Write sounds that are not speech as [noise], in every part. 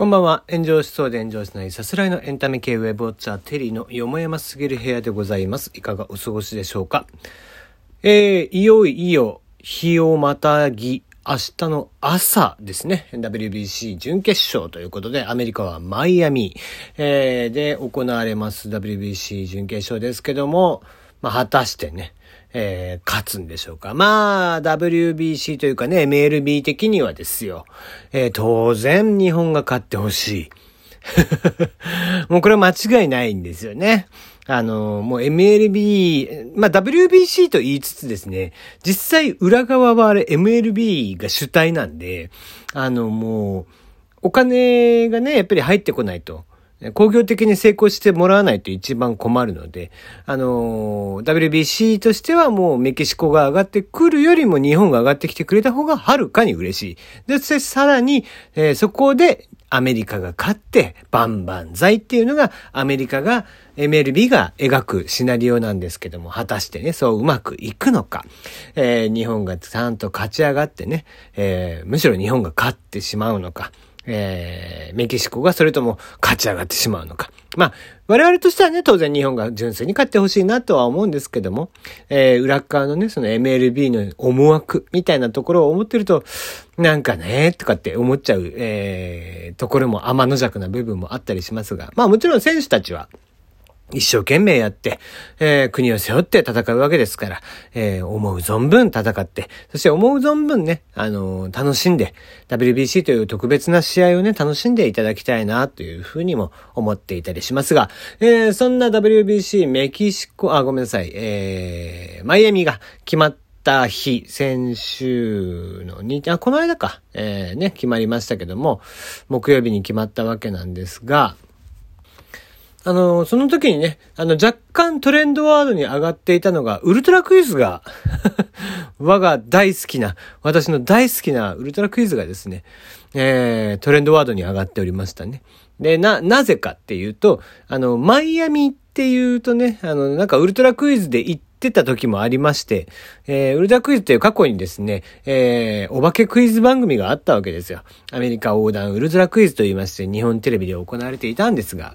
こんばんは。炎上しそうで炎上しないさすらいのエンタメ系ウェブウォッチャーテリーのよもやますぎる部屋でございます。いかがお過ごしでしょうか？えー、いよいよ日をまたぎ明日の朝ですね。WBC 準決勝ということで、アメリカはマイアミ、えー、で行われます WBC 準決勝ですけども、まあ、果たしてね、えー、勝つんでしょうか。まあ、WBC というかね、MLB 的にはですよ。えー、当然日本が勝ってほしい。[laughs] もうこれは間違いないんですよね。あの、もう MLB、まあ WBC と言いつつですね、実際裏側はあれ MLB が主体なんで、あのもう、お金がね、やっぱり入ってこないと。工業的に成功してもらわないと一番困るので、あの、WBC としてはもうメキシコが上がってくるよりも日本が上がってきてくれた方がはるかに嬉しい。で、そしてさらに、えー、そこでアメリカが勝って、バンバン剤っていうのが、アメリカが、MLB が描くシナリオなんですけども、果たしてね、そううまくいくのか。えー、日本がちゃんと勝ち上がってね、えー、むしろ日本が勝ってしまうのか。えー、メキシコがそれとも勝ち上がってしまうのか。まあ、我々としてはね、当然日本が純粋に勝ってほしいなとは思うんですけども、えー、裏側のね、その MLB の思惑みたいなところを思ってると、なんかね、とかって思っちゃう、えー、ところも天の弱な部分もあったりしますが、まあもちろん選手たちは、一生懸命やって、えー、国を背負って戦うわけですから、えー、思う存分戦って、そして思う存分ね、あのー、楽しんで、WBC という特別な試合をね、楽しんでいただきたいな、というふうにも思っていたりしますが、えー、そんな WBC メキシコ、あ、ごめんなさい、えー、マイアミが決まった日、先週のに、あ、この間か、えー、ね、決まりましたけども、木曜日に決まったわけなんですが、あの、その時にね、あの、若干トレンドワードに上がっていたのが、ウルトラクイズが [laughs] 我が大好きな、私の大好きなウルトラクイズがですね、えー、トレンドワードに上がっておりましたね。で、な、なぜかっていうと、あの、マイアミっていうとね、あの、なんかウルトラクイズで行ってた時もありまして、えー、ウルトラクイズっていう過去にですね、えー、お化けクイズ番組があったわけですよ。アメリカ横断ウルトラクイズと言いまして、日本テレビで行われていたんですが、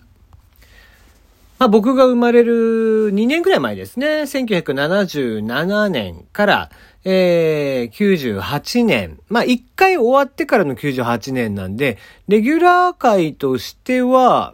まあ僕が生まれる2年くらい前ですね。1977年から、えー、98年。まあ1回終わってからの98年なんで、レギュラー界としては、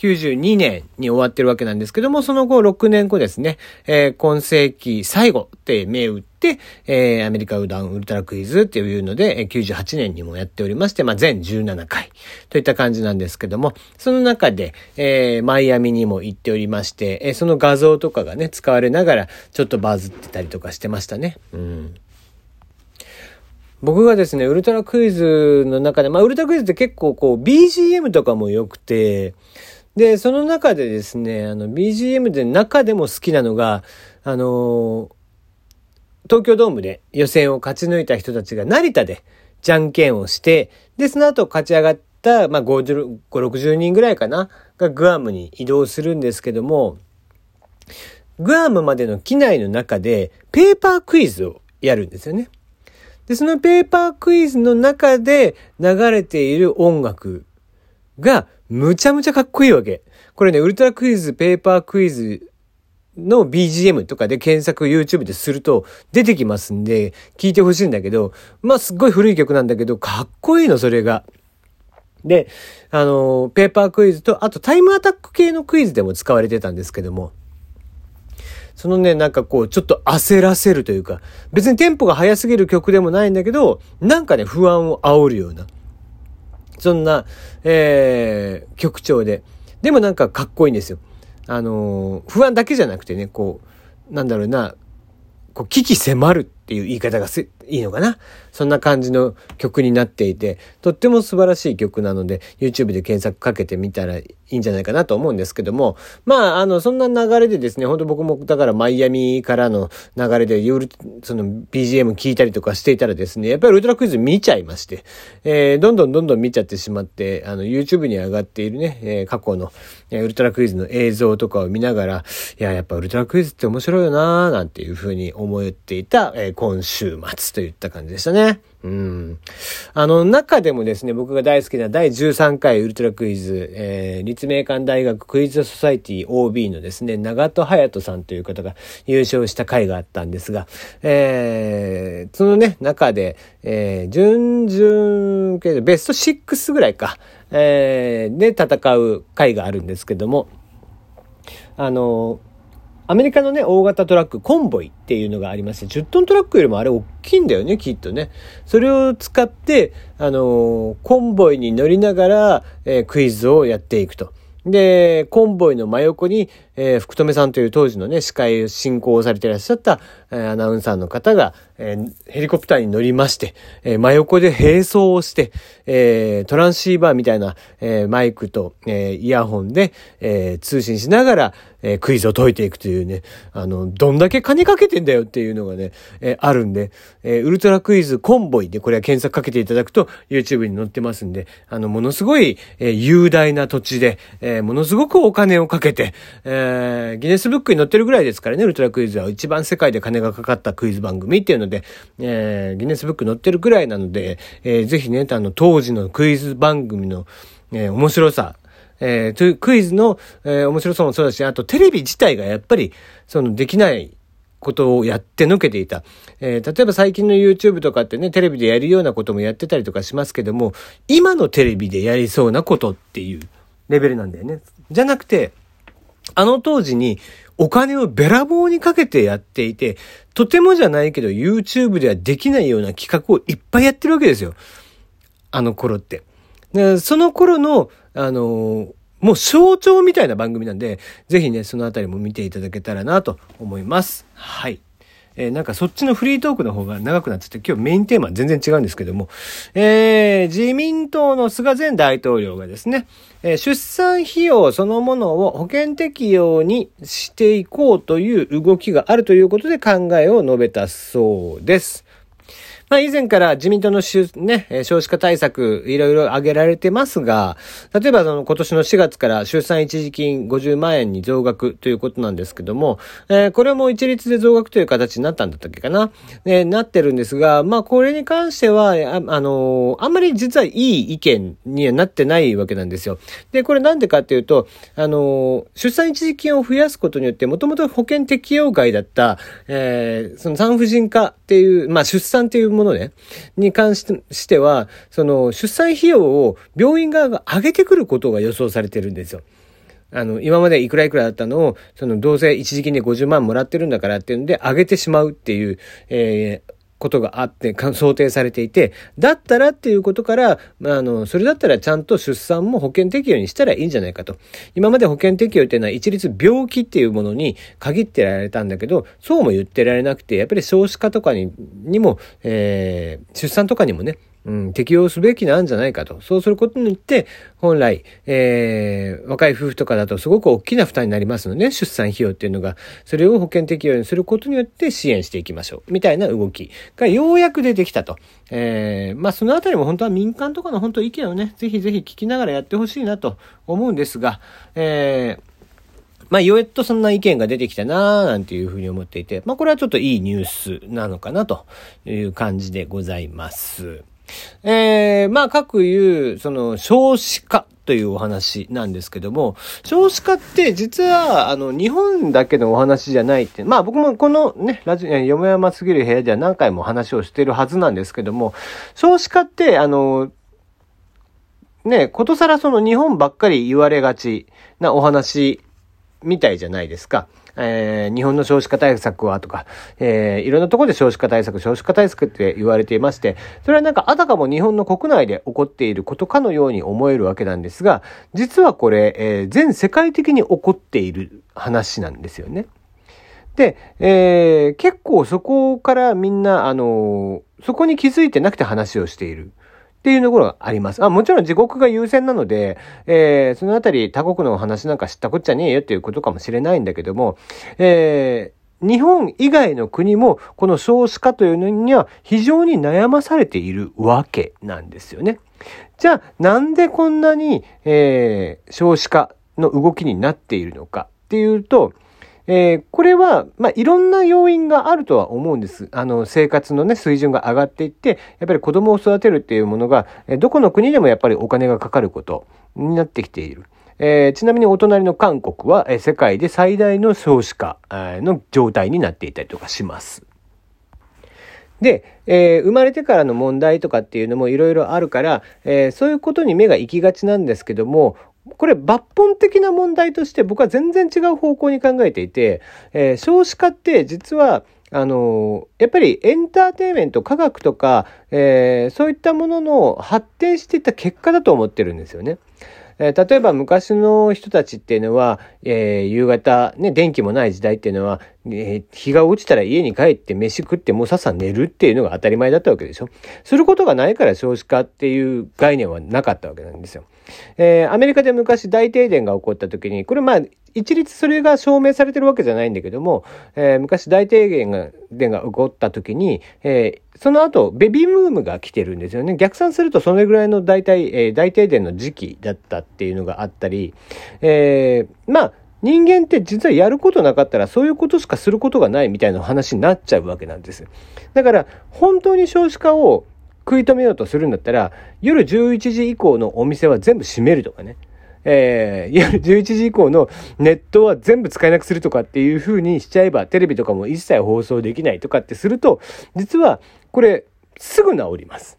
92年に終わってるわけなんですけども、その後6年後ですね、えー、今世紀最後って銘打って、えー、アメリカウダウンウルトラクイズっていうので、98年にもやっておりまして、まあ、全17回といった感じなんですけども、その中で、えー、マイアミにも行っておりまして、え、その画像とかがね、使われながら、ちょっとバズってたりとかしてましたね。うん。僕がですね、ウルトラクイズの中で、まあ、ウルトラクイズって結構こう、BGM とかも良くて、で、その中でですね、あの、BGM で中でも好きなのが、あの東京ドームで予選を勝ち抜いた人たちが成田でじゃんけんをして、で、その後勝ち上がった、まあ、50、60人ぐらいかな、がグアムに移動するんですけども、グアムまでの機内の中でペーパークイズをやるんですよね。で、そのペーパークイズの中で流れている音楽がむちゃむちゃかっこいいわけ。これね、ウルトラクイズ、ペーパークイズの BGM とかで検索 YouTube ですると出てきますんで、聞いてほしいんだけど、まあ、すっごい古い曲なんだけど、かっこいいの、それが。で、あの、ペーパークイズと、あとタイムアタック系のクイズでも使われてたんですけども、そのね、なんかこう、ちょっと焦らせるというか、別にテンポが速すぎる曲でもないんだけど、なんかね、不安を煽るような。そんな、えー、曲調で。でもなんかかっこいいんですよ。あのー、不安だけじゃなくてね、こう、なんだろうな、こう、危機迫るっていう言い方がいいのかな？そんな感じの曲になっていて、とっても素晴らしい曲なので、YouTube で検索かけてみたらいいんじゃないかなと思うんですけども、まあ、あの、そんな流れでですね、本当僕もだからマイアミからの流れで夜、その BGM 聞いたりとかしていたらですね、やっぱりウルトラクイズ見ちゃいまして、えー、どんどんどんどん見ちゃってしまって、あの、YouTube に上がっているね、えー、過去の、え、ウルトラクイズの映像とかを見ながら、いや、やっぱウルトラクイズって面白いよなーなんていうふうに思っていた、えー、今週末といった感じでしたね。うん。あの、中でもですね、僕が大好きな第13回ウルトラクイズ、えー、立命館大学クイズソサイティ OB のですね、長戸隼人さんという方が優勝した回があったんですが、えー、そのね、中で、えー、準々、ベスト6ぐらいか、えー、で戦う回があるんですけども、あの、アメリカのね、大型トラック、コンボイっていうのがありまして、10トントラックよりもあれ大きいんだよね、きっとね。それを使って、あのコンボイに乗りながら、えー、クイズをやっていくと。で、コンボイの真横に、えー、福留さんという当時のね、司会進行をされていらっしゃった、えー、アナウンサーの方が、えー、ヘリコプターに乗りまして、え真横で並走をして、えトランシーバーみたいな、えマイクと、えイヤホンで、え通信しながら、えクイズを解いていくというね、あの、どんだけ金かけてんだよっていうのがね、えあるんで、えウルトラクイズコンボイでこれは検索かけていただくと YouTube に載ってますんで、あの、ものすごい、え雄大な土地で、えものすごくお金をかけて、えギネスブックに載ってるぐらいですからね、ウルトラクイズは一番世界で金がかかったクイズ番組っていうので、えー、ギネスブック載ってるぐらいなので、えー、ぜひね、あの、当時のクイズ番組の、えー、面白さ、えー、クイズの、えー、面白さもそうだし、あとテレビ自体がやっぱり、その、できないことをやってのけていた。えー、例えば最近の YouTube とかってね、テレビでやるようなこともやってたりとかしますけども、今のテレビでやりそうなことっていうレベルなんだよね。じゃなくて、あの当時にお金をべらぼうにかけてやっていて、とてもじゃないけど YouTube ではできないような企画をいっぱいやってるわけですよ。あの頃って。でその頃の、あのもう象徴みたいな番組なんで、ぜひね、そのあたりも見ていただけたらなと思います。はい。えー、なんかそっちのフリートークの方が長くなってて、今日メインテーマ全然違うんですけども、えー、自民党の菅前大統領がですね、えー、出産費用そのものを保険適用にしていこうという動きがあるということで考えを述べたそうです。まあ以前から自民党のね、少子化対策いろいろ挙げられてますが、例えばその今年の4月から出産一時金50万円に増額ということなんですけども、えー、これも一律で増額という形になったんだったっけかな、えー、なってるんですが、まあこれに関しては、あ、あの、あんまり実はいい意見にはなってないわけなんですよ。で、これなんでかっていうと、あの出産一時金を増やすことによって、もともと保険適用外だった、えその産婦人科っていう、まあ出産っていうものね、に関しては、その出産費用を病院側が上げてくることが予想されてるんですよ。あの、今までいくらいくらだったのを、その、どうせ一時金で50万もらってるんだからっていうんで、上げてしまうっていう、えー、ことがあって、想定されていて、だったらっていうことから、まあ、あの、それだったらちゃんと出産も保険適用にしたらいいんじゃないかと。今まで保険適用っていうのは一律病気っていうものに限ってられたんだけど、そうも言ってられなくて、やっぱり少子化とかににも、えー、出産とかにもね、うん、適用すべきなんじゃないかと。そうすることによって、本来、えー、若い夫婦とかだとすごく大きな負担になりますので、出産費用っていうのが、それを保険適用にすることによって支援していきましょう。みたいな動きがようやく出てきたと。えー、まあそのあたりも本当は民間とかの本当意見をね、ぜひぜひ聞きながらやってほしいなと思うんですが、えー、まあ、よえっとそんな意見が出てきたなーなんていうふうに思っていて、まあ、これはちょっといいニュースなのかなという感じでございます。えー、まあ、各言う、その、少子化というお話なんですけども、少子化って実は、あの、日本だけのお話じゃないって、まあ僕もこのね、ラジオ、よもやますぎる部屋では何回も話をしてるはずなんですけども、少子化って、あの、ね、ことさらその日本ばっかり言われがちなお話みたいじゃないですか。えー、日本の少子化対策はとか、えー、いろんなところで少子化対策、少子化対策って言われていまして、それはなんかあたかも日本の国内で起こっていることかのように思えるわけなんですが、実はこれ、えー、全世界的に起こっている話なんですよね。で、えー、結構そこからみんな、あのそこに気づいてなくて話をしている。っていうところがあります。あもちろん自国が優先なので、えー、そのあたり他国のお話なんか知ったこっちゃねえよっていうことかもしれないんだけども、えー、日本以外の国もこの少子化というのには非常に悩まされているわけなんですよね。じゃあなんでこんなに、えー、少子化の動きになっているのかっていうと、えー、これは、まあ、いろんな要因があるとは思うんです。あの、生活のね、水準が上がっていって、やっぱり子供を育てるっていうものが、どこの国でもやっぱりお金がかかることになってきている。えー、ちなみにお隣の韓国は、え、世界で最大の少子化の状態になっていたりとかします。で、えー、生まれてからの問題とかっていうのもいろいろあるから、えー、そういうことに目が行きがちなんですけども、これ抜本的な問題として僕は全然違う方向に考えていて、えー、少子化って実はあのやっぱりエンターテインメント、科学とか、えー、そういったものの発展していった結果だと思ってるんですよね。えー、例えば昔の人たちっていうのは、えー、夕方、ね、電気もない時代っていうのは、えー、日が落ちたら家に帰って飯食ってもうさっさ寝るっていうのが当たり前だったわけでしょ。することがないから少子化っていう概念はなかったわけなんですよ。えー、アメリカで昔大停電が起こった時に、これまあ、一律それが証明されてるわけじゃないんだけども、えー、昔大停電が電が起こった時に、えー、その後ベビーブームが来てるんですよね。逆算するとそれぐらいの大体、えー、大停電の時期だったっていうのがあったり、えー、まあ、人間って実はやることなかったらそういうことしかすることがないみたいな話になっちゃうわけなんです。だから本当に少子化を食い止めようとするんだったら夜11時以降のお店は全部閉めるとかね。えー、[laughs] 夜11時以降のネットは全部使えなくするとかっていう風にしちゃえば、テレビとかも一切放送できないとかってすると、実はこれすぐ治ります。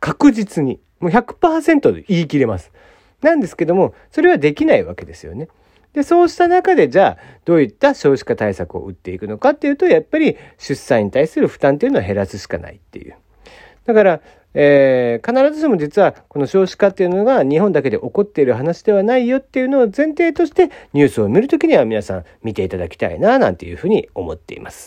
確実に。もう100%で言い切れます。なんですけども、それはできないわけですよね。で、そうした中で、じゃあ、どういった少子化対策を打っていくのかっていうと、やっぱり出産に対する負担っていうのは減らすしかないっていう。だから、えー、必ずしも実はこの少子化っていうのが日本だけで起こっている話ではないよっていうのを前提としてニュースを見るときには皆さん見ていただきたいななんていうふうに思っています。